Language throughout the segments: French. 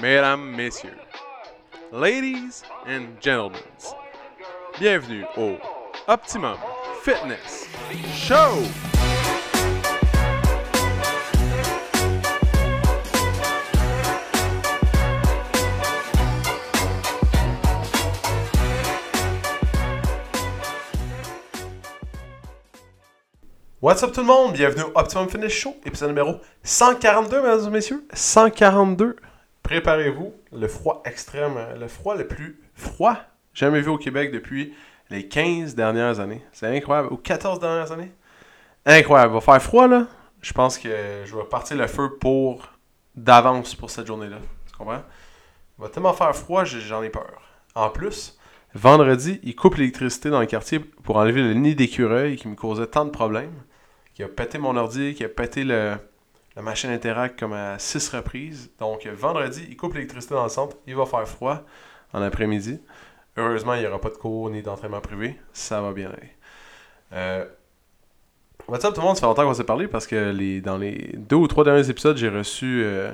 mesdames, messieurs, ladies and gentlemen, bienvenue au Optimum Fitness Show! What's up tout le monde? Bienvenue au Optimum Fitness Show, épisode numéro 142, mesdames et messieurs. 142. Préparez-vous, le froid extrême, le froid le plus froid jamais vu au Québec depuis les 15 dernières années. C'est incroyable. Ou 14 dernières années? Incroyable. Va faire froid là. Je pense que je vais partir le feu pour d'avance pour cette journée-là. Tu comprends? Il va tellement faire froid, j'en ai peur. En plus, vendredi, il coupe l'électricité dans le quartier pour enlever le nid d'écureuil qui me causait tant de problèmes qui a pété mon ordi, qui a pété le, la machine Interact comme à six reprises. Donc vendredi, il coupe l'électricité dans le centre, il va faire froid en après-midi. Heureusement, il n'y aura pas de cours ni d'entraînement privé. Ça va bien aller. Euh, What's up tout le monde, ça fait longtemps qu'on s'est parlé parce que les, dans les deux ou trois derniers épisodes, j'ai reçu euh,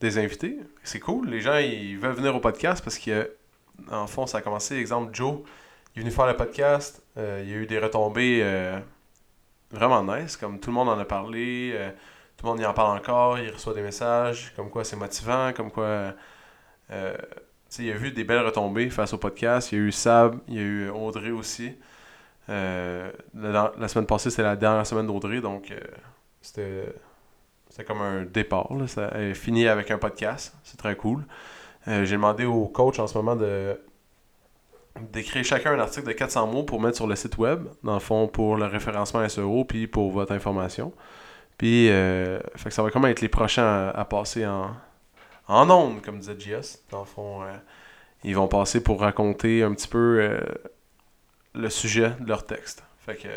des invités. C'est cool, les gens ils veulent venir au podcast parce que fond, ça a commencé, exemple, Joe, il est venu faire le podcast, euh, il y a eu des retombées euh, vraiment nice, comme tout le monde en a parlé, le monde y en parle encore, il reçoit des messages, comme quoi c'est motivant, comme quoi... Euh, il y a vu des belles retombées face au podcast, il y a eu Sab, il y a eu Audrey aussi. Euh, la, semaine passée, c'était la dernière semaine d'Audrey, donc euh, c'était... C'était comme un départ, ça a fini avec un podcast, c'est très cool. J'ai demandé au coach en ce moment de d'écrire chacun un article de 400 mots pour mettre sur le site web, dans le fond pour le référencement SEO, puis pour votre information. Puis, euh, fait que ça va comme être les prochains à, passer en, en ondes, comme disait JS. Dans le fond, euh, ils vont passer pour raconter un petit peu euh, le sujet de leur texte. Fait que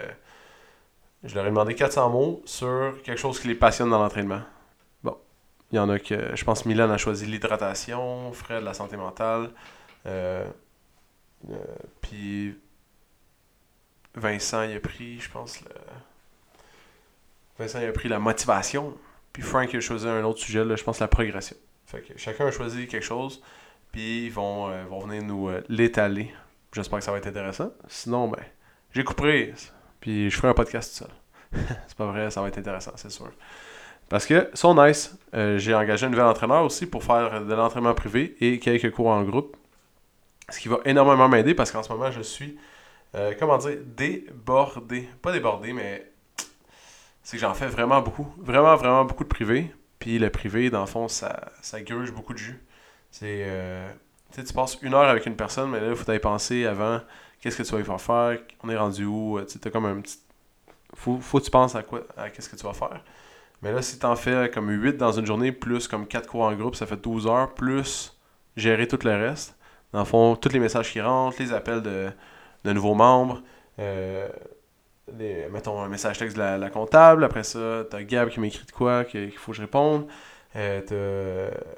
je leur ai demandé 400 mots sur quelque chose qui les passionne dans l'entraînement. Bon, il y en a que, je pense Milan a choisi l'hydratation, Fred la santé mentale, puis Vincent il a pris, je pense, le... Vincent a pris la motivation, puis Frank a choisi un autre sujet, là, je pense la progression. Fait que chacun a choisi quelque chose, puis ils vont, euh, vont venir nous euh, l'étaler. J'espère que ça va être intéressant. Sinon, ben, j'ai coupé, puis je ferai un podcast tout seul. c'est pas vrai, ça va être intéressant, c'est sûr. Parce que, sont nice. Euh, j'ai engagé un nouvel entraîneur aussi pour faire de l'entraînement privé et quelques cours en groupe. Ce qui va énormément m'aider parce qu'en ce moment, je suis, comment dire, débordé. Pas débordé, mais c'est que j'en fais vraiment beaucoup. Vraiment, vraiment beaucoup de privé. Puis le privé, dans le fond, ça, ça beaucoup de jus. C'est, euh, tu sais, tu passes une heure avec une personne, mais là, il faut y penser avant, qu'est-ce que tu vas faire faire, on est rendu où, tu sais, comme un petit... Faut, faut que tu penses à quoi, à qu'est-ce que tu vas faire. Mais là, si t'en fais comme 8 dans une journée, plus comme 4 cours en groupe, ça fait 12 heures, plus gérer tout le reste. Dans le fond, tous les messages qui rentrent, les appels de, de nouveaux membres, euh, mettons un message texte de la, comptable, après ça, t'as Gab qui m'écrit de quoi qu'il faut que je réponde. Euh,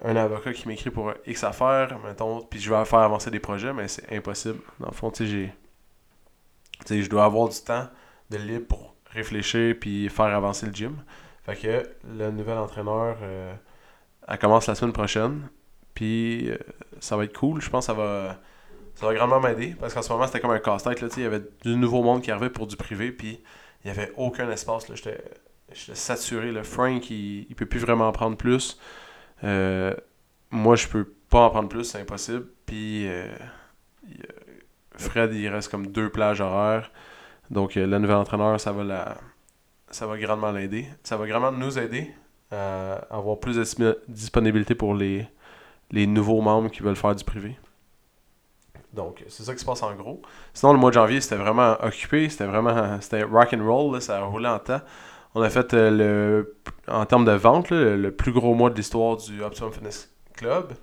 t'as un avocat qui m'écrit pour X affaires, mettons, puis je vais faire avancer des projets, mais c'est impossible. Dans le fond, tu sais, j'ai. Tu sais, je dois avoir du temps de libre pour réfléchir puis faire avancer le gym. Fait que le nouvel entraîneur, euh, elle commence la semaine prochaine. Puis euh, ça va être cool. Je pense que ça va, ça va grandement m'aider. Parce qu'en ce moment, c'était comme un casse-tête. Il y avait du nouveau monde qui arrivait pour du privé. Puis il n'y avait aucun espace. là. J'étais j'étais saturé. Le Frank, il, il peut plus vraiment en prendre plus. Euh, moi, je peux pas en prendre plus. C'est impossible. Puis euh, Fred, il reste comme deux plages horaires. Donc euh, le entraîneur, ça va la ça va grandement l'aider. Ça va grandement nous aider à avoir plus de disp- disponibilité pour les, les nouveaux membres qui veulent faire du privé. Donc, c'est ça qui se passe en gros. Sinon, le mois de janvier, c'était vraiment occupé. C'était vraiment c'était rock and roll. là, ça roulait en temps. On a fait, euh, le, en termes de vente, le, plus gros mois de l'histoire du Optimum Fitness Club.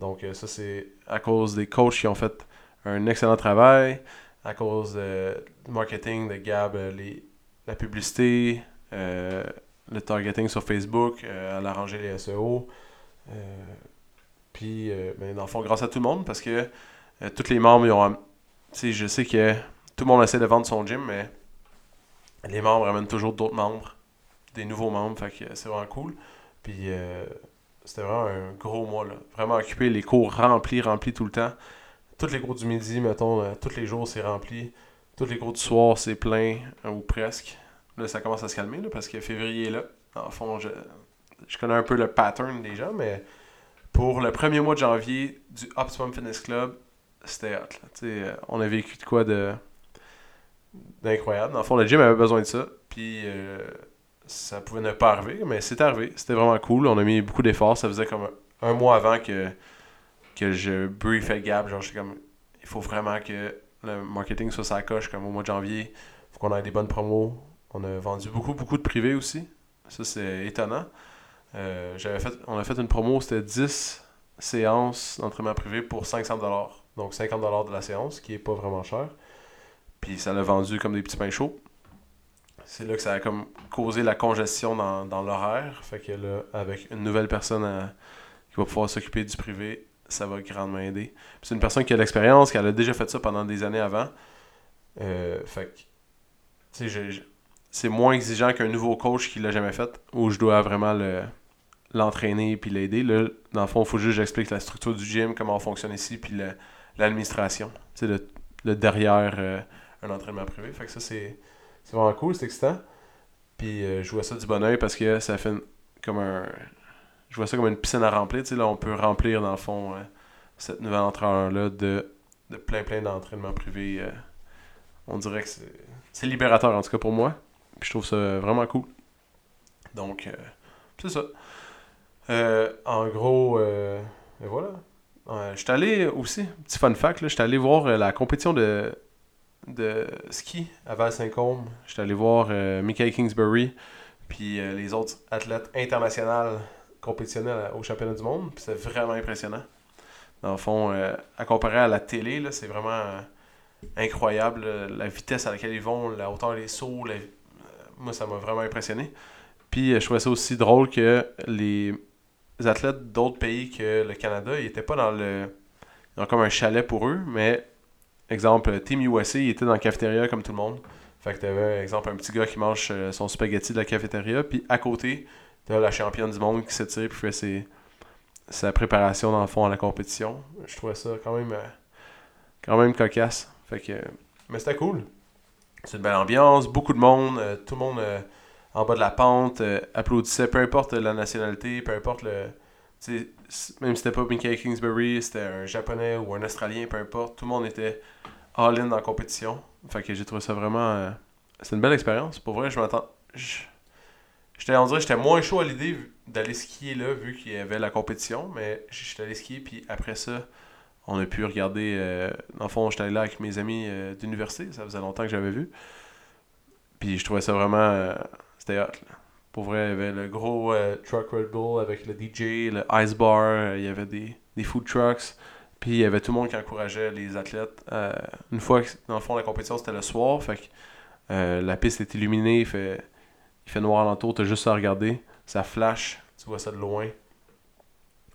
Donc, euh, ça, c'est à cause des coachs qui ont fait un excellent travail, à cause du marketing de Gab, euh, les, la publicité, le targeting sur Facebook, a arrangé les SEO. Puis, ben, dans le fond, grâce à tout le monde, parce que euh, tous les membres, ils ont. je sais que tout le monde essaie de vendre son gym, mais les membres amènent toujours d'autres membres, des nouveaux membres, fait que c'est vraiment cool. Puis, euh, c'était vraiment un gros mois, là. Vraiment occupé, les cours remplis, remplis tout le temps. Tous les cours du midi, mettons, euh, tous les jours, c'est rempli. Tous les cours du soir, c'est plein, euh, ou presque. Là, ça commence à se calmer, là, parce que février est là. En fond, je, je connais un peu le pattern des gens, mais pour le premier mois de janvier du Optimum Fitness Club, c'était hot. Euh, on a vécu de quoi de d'incroyable. Dans le fond, le gym avait besoin de ça. Puis euh, ça pouvait ne pas arriver, mais c'est arrivé. C'était vraiment cool. On a mis beaucoup d'efforts. Ça faisait comme un, mois avant que, que je briefais Gab. Genre, j'étais comme, il faut vraiment que le marketing soit sa coche comme au mois de janvier. Il faut qu'on ait des bonnes promos. On a vendu beaucoup, beaucoup de privés aussi. Ça, c'est étonnant. Euh, j'avais fait, on a fait une promo, c'était 10 séances d'entraînement privé pour 500$. Donc 50$ de la séance, qui est pas vraiment cher. Puis ça l'a vendu comme des petits pains chauds. C'est là que ça a comme causé la congestion dans, l'horaire. Fait que là, avec une nouvelle personne qui va pouvoir s'occuper du privé, ça va grandement aider. c'est une personne qui a l'expérience, qui a déjà fait ça pendant des années avant. Euh, fait c'est moins exigeant qu'un nouveau coach qui l'a jamais fait, où je dois vraiment l'entraîner puis l'aider. Là, dans le fond, il faut juste que j'explique la structure du gym, comment on fonctionne ici, puis l'administration. Le, le, derrière euh, un entraînement privé. Fait que ça, c'est vraiment cool, c'est excitant. Puis euh, je vois ça du bon oeil parce que ça fait comme un. Je vois ça comme une piscine à remplir. Là, on peut remplir, dans le fond, euh, cette nouvelle entraîneur-là de, de plein, plein d'entraînements privés. Euh. on dirait que c'est libérateur, en tout cas pour moi. Puis je trouve ça vraiment cool. Donc, c'est ça. en gros, voilà. Je suis allé aussi, petit fun fact, je suis allé voir la compétition de de ski à Val-Saint-Côme. J'étais allé voir euh, Mickey Kingsbury, puis euh, les autres athlètes internationaux compétitionnels au championnat du monde. Puis c'est vraiment impressionnant. Dans le fond, euh, à comparer à la télé, c'est vraiment incroyable la vitesse à laquelle ils vont, la hauteur des sauts. moi, ça m'a vraiment impressionné. Puis je trouvais ça aussi drôle que les athlètes d'autres pays que le Canada, ils n'étaient pas dans le. Ils ont comme un chalet pour eux, mais Exemple, Team USA, il était dans la cafétéria comme tout le monde. Fait que t'avais, exemple, un petit gars qui mange euh, son spaghetti de la cafétéria, puis à côté, t'as la championne du monde qui s'étire puis fait ses, sa préparation dans le fond à la compétition. Je trouvais ça quand même, euh, quand même cocasse. Fait que, mais c'était cool. C'est une belle ambiance, beaucoup de monde, euh, tout le monde en bas de la pente applaudissait, peu importe la nationalité, peu importe le, même si c'était pas Mickey Kingsbury, c'était un japonais ou un australien, peu importe, tout le monde était all-in dans la compétition. Fait que j'ai trouvé ça vraiment. Euh, c'est une belle expérience. Pour vrai, je m'attends. J'étais, on dirait j'étais moins chaud à l'idée d'aller skier là, vu qu'il y avait la compétition, mais j'étais allé skier, puis après ça, on a pu regarder. Euh, dans le fond, j'étais allé là avec mes amis euh, d'université, ça faisait longtemps que j'avais vu. Puis je trouvais ça vraiment. C'était hot, là. Pour vrai, il y avait le gros euh, truck Red Bull avec le DJ, le Ice Bar, euh, il y avait des, des, food trucks. Puis il y avait tout le monde qui encourageait les athlètes. Euh, une fois que, dans le fond, la compétition, c'était le soir. Fait que la piste est illuminée, il fait, il fait noir alentour, t'as juste à regarder. Ça flash, tu vois ça de loin.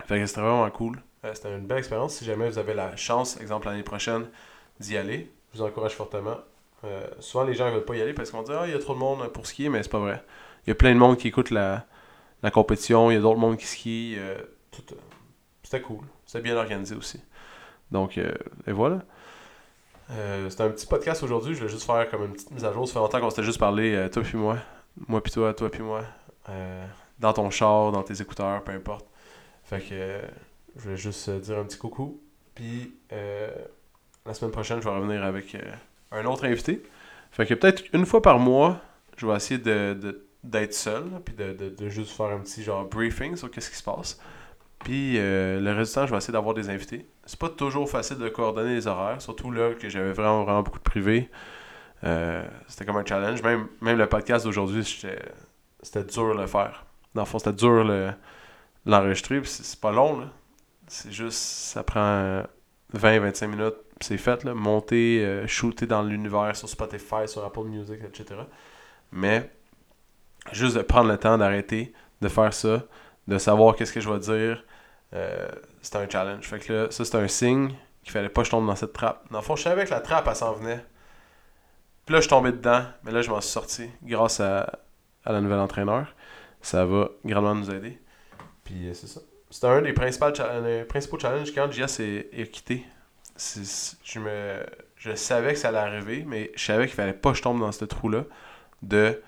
Fait que c'était vraiment cool. c'était une belle expérience. Si jamais vous avez la chance, exemple l'année prochaine, d'y aller, je vous encourage fortement. Souvent, les gens ne veulent pas y aller parce qu'on dit Ah, il y a trop de monde pour skier, mais c'est pas vrai. Il y a plein de monde qui écoute la, compétition, il y a d'autres monde qui skient. Euh, euh, c'était cool. C'était bien organisé aussi. Donc, euh, et voilà. c'était un petit podcast aujourd'hui. Je vais juste faire comme une petite mise à jour. Ça fait longtemps qu'on s'était juste parlé, toi puis moi. Moi puis toi, toi puis moi. dans ton char, dans tes écouteurs, peu importe. Fait que je vais juste dire un petit coucou. Puis la semaine prochaine, je vais revenir avec un autre invité. Fait que peut-être une fois par mois, je vais essayer de d'être seul, puis de, de, de, juste faire un petit genre briefing sur qu'est-ce qui se passe. Puis euh, le temps, je vais essayer d'avoir des invités. C'est pas toujours facile de coordonner les horaires, surtout là que j'avais vraiment, vraiment beaucoup de privé. Euh, c'était comme un challenge. Même, même le podcast d'aujourd'hui, c'était dur de le faire. Dans le fond, c'était dur le, l'enregistrer. c'est pas long. C'est juste, ça prend 20-25 minutes, c'est fait, là. Monter, euh, shooter dans l'univers sur Spotify, sur Apple Music, etc. Mais juste de prendre le temps d'arrêter, de faire ça, de savoir qu'est-ce que je vais dire, euh, c'était un challenge. Fait que là, ça, c'était un signe qu'il fallait pas que je tombe dans cette trappe. Dans le fond, je savais que la trappe, elle s'en venait. Puis là, je suis tombé dedans, mais là, je m'en suis sorti grâce à, à la nouvelle entraîneur. Ça va grandement nous aider. Puis euh, c'est ça. c'était un des principaux, principaux challenges quand JS est, est quitté. Je, me, je savais que ça allait arriver, mais je savais qu'il fallait pas que je tombe dans ce trou-là de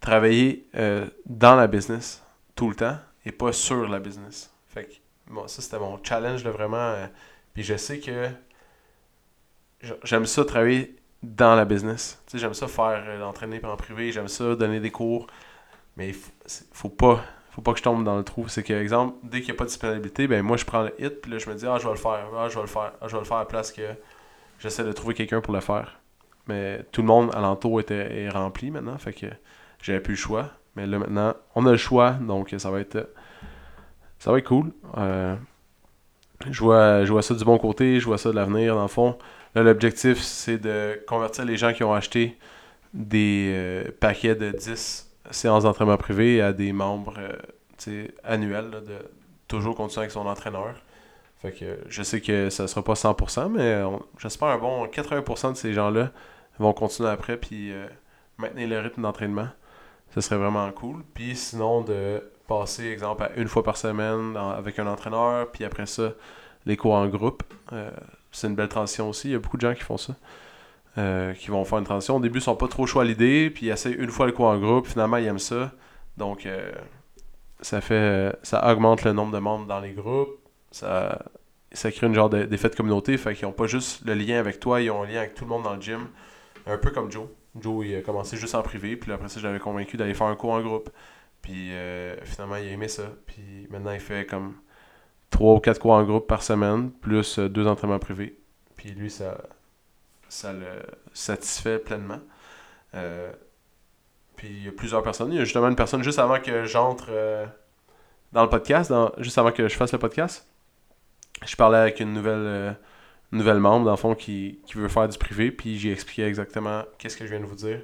travailler euh, dans la business tout le temps et pas sur la business. Fait bon, ça c'était mon challenge là, vraiment. Euh, puis je sais que j'aime ça travailler dans la business. Tu j'aime ça faire euh, l'entraîner en privé, j'aime ça donner des cours. Mais il faut, faut pas faut pas que je tombe dans le trou. C'est que, exemple, dès qu'il n'y a pas de disponibilité, ben moi je prends le hit, puis là je me dis, ah, je vais le faire, ah, je vais le faire, ah, je vais le faire à la place que j'essaie de trouver quelqu'un pour le faire. Mais tout le monde alentour était, est rempli maintenant, fait que j'avais plus le choix. Mais là maintenant, on a le choix, donc ça va être ça va être cool. Euh, je, vois, je vois ça du bon côté, je vois ça de l'avenir dans le fond. Là, l'objectif, c'est de convertir les gens qui ont acheté des euh, paquets de 10 séances d'entraînement privé à des membres euh, annuels, de toujours continuer avec son entraîneur. Fait que je sais que ça sera pas 100%, mais j'espère un bon 80% de ces gens-là vont continuer après puis euh, maintenir le rythme d'entraînement. Ce serait vraiment cool. Puis sinon, de passer, exemple, à une fois par semaine avec un entraîneur, puis après ça, les cours en groupe. Euh, c'est une belle transition aussi. Il y a beaucoup de gens qui font ça. Euh, qui vont faire une transition. Au début, ils sont pas trop chauds à l'idée, puis ils essayent une fois le cours en groupe. Finalement, ils aiment ça. Donc, ça fait ça augmente le nombre de membres dans les groupes. Ça, ça crée une genre d'effet de, communauté. Fait qu'ils n'ont pas juste le lien avec toi, ils ont un lien avec tout le monde dans le gym. Un peu comme Joe. Joe, il a commencé juste en privé, puis après ça, je l'avais convaincu d'aller faire un cours en groupe. Puis euh, finalement, il a aimé ça. Puis maintenant, il fait comme 3 ou 4 cours en groupe par semaine, plus 2 euh, entraînements privés. Puis lui, ça, ça le satisfait pleinement. Euh, puis il y a plusieurs personnes. Il y a justement une personne juste avant que j'entre dans le podcast, juste avant que je fasse le podcast. Je parlais avec une nouvelle nouvelle membre, dans le fond, qui, veut faire du privé, puis j'ai expliqué exactement qu'est-ce que je viens de vous dire.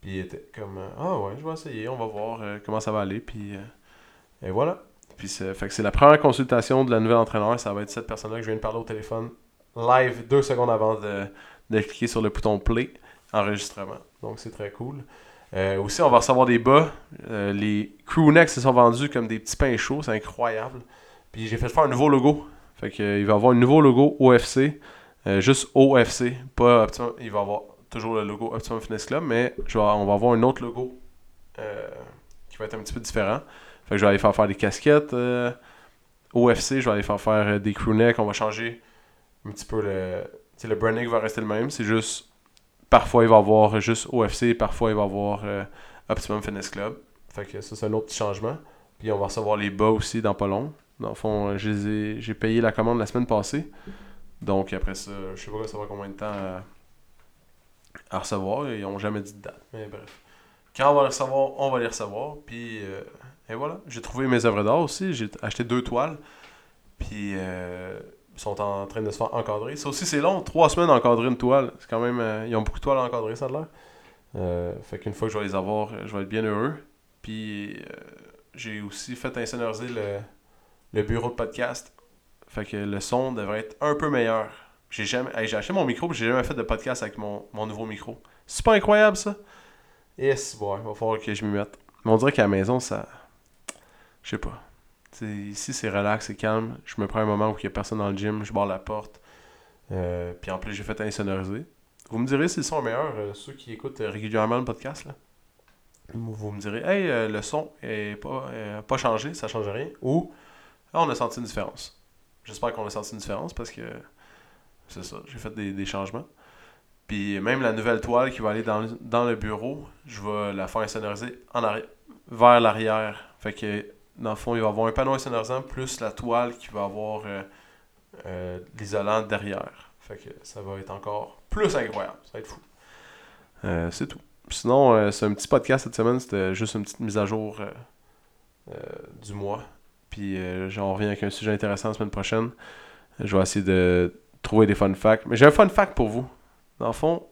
Puis il était comme euh, Ah ouais, je vais essayer, on va voir euh, comment ça va aller. Puis euh, et voilà. Puis c'est, fait que c'est la première consultation de la nouvelle entraîneur. Ça va être cette personne-là que je viens de parler au téléphone live deux secondes avant de, cliquer sur le bouton play, enregistrement. Donc c'est très cool. aussi, on va recevoir des bas. les crew necks se sont vendus comme des petits pains chauds. C'est incroyable. Puis j'ai fait faire un nouveau logo fait qu'il euh, va avoir un nouveau logo OFC, euh, juste OFC, pas Optimum. Il va avoir toujours le logo Optimum Fitness Club, mais on va avoir un autre logo euh, qui va être un petit peu différent. Fait que je vais aller faire faire des casquettes OFC, je vais aller faire faire des crewnecks, on va changer un petit peu le. Le branding va rester le même, c'est juste. Parfois il va avoir juste OFC, parfois il va avoir Optimum Fitness Club. Fait que ça, c'est un autre petit changement. Puis on va recevoir les bas aussi dans pas long. Dans le fond, euh, j'ai payé la commande la semaine passée. Donc après ça, je sais pas va combien de temps à, recevoir. Ils n'ont jamais dit de date. Mais bref. Quand on va les recevoir, on va les recevoir. Puis euh, et voilà. J'ai trouvé mes œuvres d'art aussi. J'ai acheté deux toiles. Puis euh, sont en train de se faire encadrer. Ça aussi c'est long, trois semaines à encadrer une toile. C'est quand même. ils ont beaucoup de toiles à encadrer, ça a l'air. fait qu'une fois que je vais les avoir, je vais être bien heureux. Puis j'ai aussi fait insonoriser le le bureau de podcast. Fait que le son devrait être un peu meilleur. J'ai jamais. j'ai acheté mon micro, j'ai jamais fait de podcast avec mon, nouveau micro. C'est pas incroyable ça? Yes, bon, il va falloir que je m'y mette. Mais on dirait qu'à la maison, ça. Je sais pas. Ici, c'est relax, c'est calme. Je me prends un moment où il n'y a personne dans le gym, je barre la porte. Euh, puis en plus, j'ai fait insonoriser. Vous me direz si le son est meilleur, euh, ceux qui écoutent régulièrement le podcast. Là. Vous me direz, hey, euh, le son est pas, pas changé, ça change rien. Ou on a senti une différence. J'espère qu'on a senti une différence parce que c'est ça, j'ai fait des, changements. Puis même la nouvelle toile qui va aller dans, le bureau, je vais la faire insonoriser en arrière, vers l'arrière. Fait que dans le fond, il va avoir un panneau insonorisant plus la toile qui va avoir euh, euh, l'isolant derrière. Fait que ça va être encore plus incroyable. Ça va être fou. Euh, c'est tout. Sinon, c'est un petit podcast cette semaine. C'était juste une petite mise à jour du mois. Puis euh, j'en reviens avec un sujet intéressant la semaine prochaine. Je vais essayer de trouver des fun facts. Mais j'ai un fun fact pour vous. Dans le fond,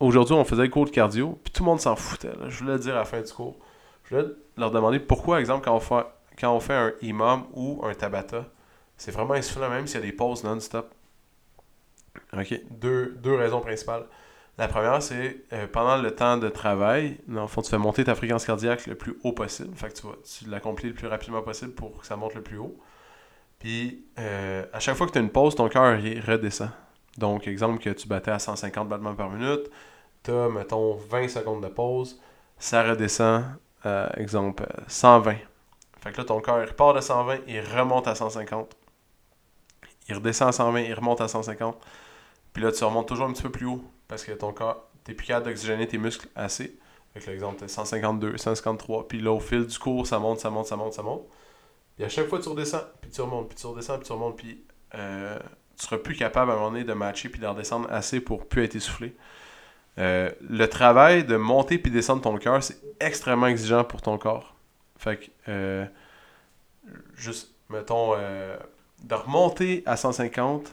aujourd'hui, on faisait le cours de cardio, puis tout le monde s'en foutait. Je voulais le dire à la fin du cours. Je voulais leur demander pourquoi, exemple, quand on fait, quand on fait un imam ou un tabata, c'est vraiment insuffisant même s'il y a des pauses non-stop. OK? Deux, deux raisons principales. La première, c'est euh, pendant le temps de travail, dans le fond, tu fais monter ta fréquence cardiaque le plus haut possible. Fait que tu, vas, tu l'accomplis le plus rapidement possible pour que ça monte le plus haut. Puis, euh, à chaque fois que tu as une pause, ton cœur redescend. Donc, exemple que tu battais à 150 battements par minute, tu as, mettons, 20 secondes de pause, ça redescend, euh, exemple, 120. Fait que là, ton cœur, il part de 120, il remonte à 150. Il redescend à 120, il remonte à 150. Puis là, tu remontes toujours un petit peu plus haut parce que ton corps, t'es plus capable d'oxygéner tes muscles assez. Avec l'exemple, 152, 153. Puis là, au fil du cours, ça monte, ça monte, ça monte, ça monte. Et à chaque fois, tu redescends, puis tu remontes, puis tu redescends, puis tu remontes, puis euh, tu seras plus capable à un moment donné de matcher puis de redescendre assez pour plus être essoufflé. Euh, le travail de monter puis descendre ton cœur, c'est extrêmement exigeant pour ton corps. Fait que, euh, juste, mettons, de remonter à 150,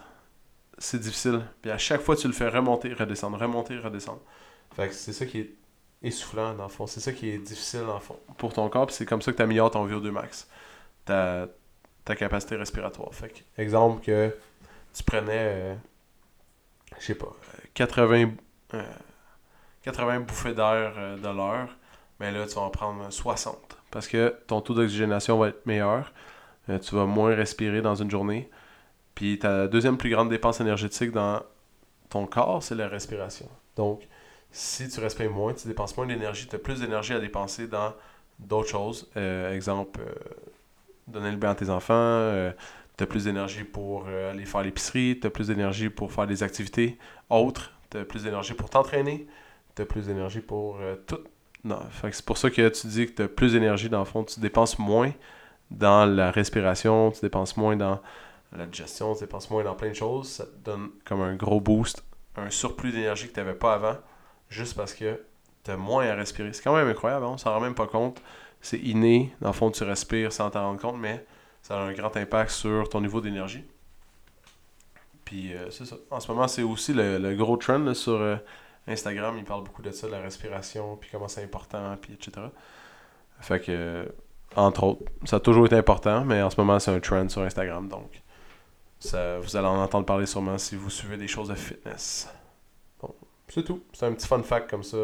c'est difficile. Puis à chaque fois, tu le fais remonter, redescendre, remonter, redescendre. Fait que c'est ça qui est essoufflant, dans le fond. C'est ça qui est difficile, dans le fond, pour ton corps. Puis c'est comme ça que tu améliores ton VO2 max. Ta, ta capacité respiratoire. Fait que, exemple que tu prenais, euh, je sais pas, 80, euh, 80 euh, bouffées d'air euh, de l'heure. Mais là, tu vas en prendre 60. Parce que ton taux d'oxygénation va être meilleur. tu vas moins respirer dans une journée. Puis ta deuxième plus grande dépense énergétique dans ton corps, c'est la respiration. Donc, si tu respires moins, tu dépenses moins d'énergie, tu as plus d'énergie à dépenser dans d'autres choses. Euh, exemple, euh, donner le bain à tes enfants, euh, tu as plus d'énergie pour aller faire l'épicerie, tu as plus d'énergie pour faire des activités autres, tu as plus d'énergie pour t'entraîner, tu as plus d'énergie pour tout. Non, c'est pour ça que tu dis que tu as plus d'énergie dans le fond, tu dépenses moins dans la respiration, tu dépenses moins dans la digestion, tu dépenses moins dans plein de choses, ça te donne comme un gros boost, un surplus d'énergie que tu n'avais pas avant, juste parce que tu as moins à respirer. C'est quand même incroyable, hein? on s'en rend même pas compte. C'est inné, dans le fond, tu respires sans t'en rendre compte, mais ça a un grand impact sur ton niveau d'énergie. Puis euh, c'est ça. En ce moment, c'est aussi le, gros trend sur euh, Instagram. Il parle beaucoup de ça, de la respiration, puis comment c'est important, puis etc. Fait que, entre autres, ça a toujours été important, mais en ce moment, c'est un trend sur Instagram. Donc, vous allez en entendre parler sûrement si vous suivez des choses de fitness. Bon, c'est tout. C'est un petit fun fact comme ça,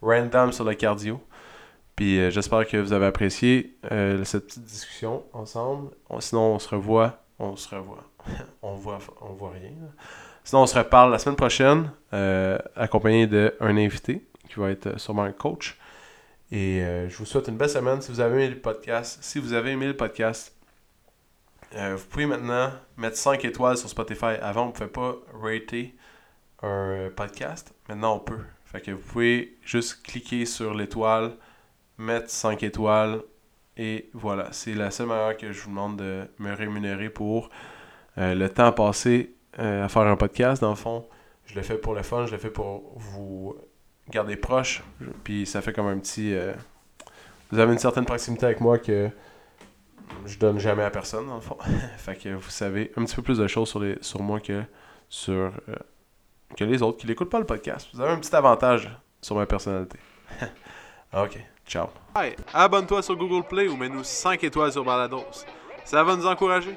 random sur le cardio. Puis euh, j'espère que vous avez apprécié euh, cette petite discussion ensemble. sinon, on se revoit. On se revoit. on voit, on voit rien. Sinon, on se reparle la semaine prochaine, euh, accompagné d'un invité qui va être sûrement un coach. Et je vous souhaite une belle semaine. Si vous avez aimé le podcast, si vous avez aimé le podcast, euh, vous pouvez maintenant mettre 5 étoiles sur Spotify. Avant, on ne pouvait pas rater un podcast. Maintenant, on peut. Fait que vous pouvez juste cliquer sur l'étoile, mettre 5 étoiles et voilà. C'est la seule manière que je vous demande de me rémunérer pour euh, le temps passé euh, à faire un podcast. Dans le fond, je le fais pour le fun, je le fais pour vous garder proche. Puis ça fait comme un petit. vous avez une certaine proximité avec moi que je donne jamais à personne, dans le fond. fait que vous savez un petit peu plus de choses sur, les, sur moi que sur euh, que les autres qui n'écoutent pas le podcast. Vous avez un petit avantage sur ma personnalité. ok, ciao. Hey, abonne-toi sur Google Play ou mets-nous 5 étoiles sur Balados. Ça va nous encourager.